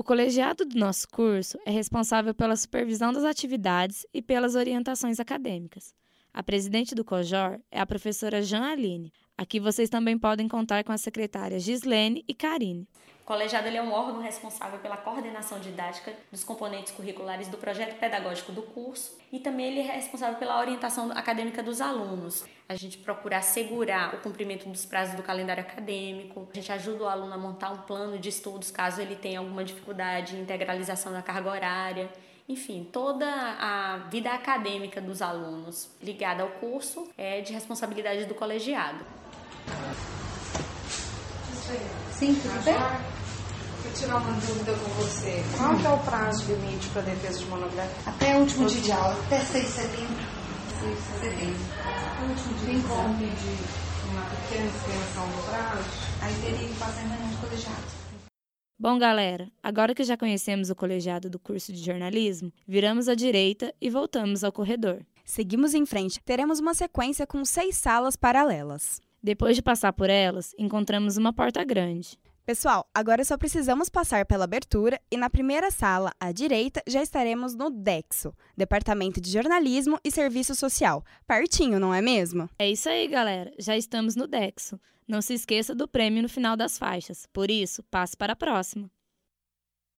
O colegiado do nosso curso é responsável pela supervisão das atividades e pelas orientações acadêmicas. A presidente do COJOR é a professora Jean Aline. Aqui vocês também podem contar com as secretárias Gislene e Karine. O colegiado é um órgão responsável pela coordenação didática dos componentes curriculares do projeto pedagógico do curso e também ele é responsável pela orientação acadêmica dos alunos. A gente procura assegurar o cumprimento dos prazos do calendário acadêmico, a gente ajuda o aluno a montar um plano de estudos caso ele tenha alguma dificuldade em integralização da carga horária. Enfim, toda a vida acadêmica dos alunos ligada ao curso é de responsabilidade do colegiado. Sim, tudo bem? Vou tirar uma dúvida com você. Qual que é o prazo limite para defesa de monografia? Até o último dia de aula, até 6 de setembro. 6 de setembro. Tem como pedir uma pequena extensão do prazo? Aí teria que fazer reunião de colegiado. Bom, galera, agora que já conhecemos o colegiado do curso de jornalismo, viramos à direita e voltamos ao corredor. Seguimos em frente. Teremos uma sequência com seis salas paralelas. Depois de passar por elas, encontramos uma porta grande. Pessoal, agora só precisamos passar pela abertura e na primeira sala, à direita, já estaremos no DEXO, Departamento de Jornalismo e Serviço Social. Pertinho, não é mesmo? É isso aí, galera. Já estamos no DEXO. Não se esqueça do prêmio no final das faixas. Por isso, passe para a próxima.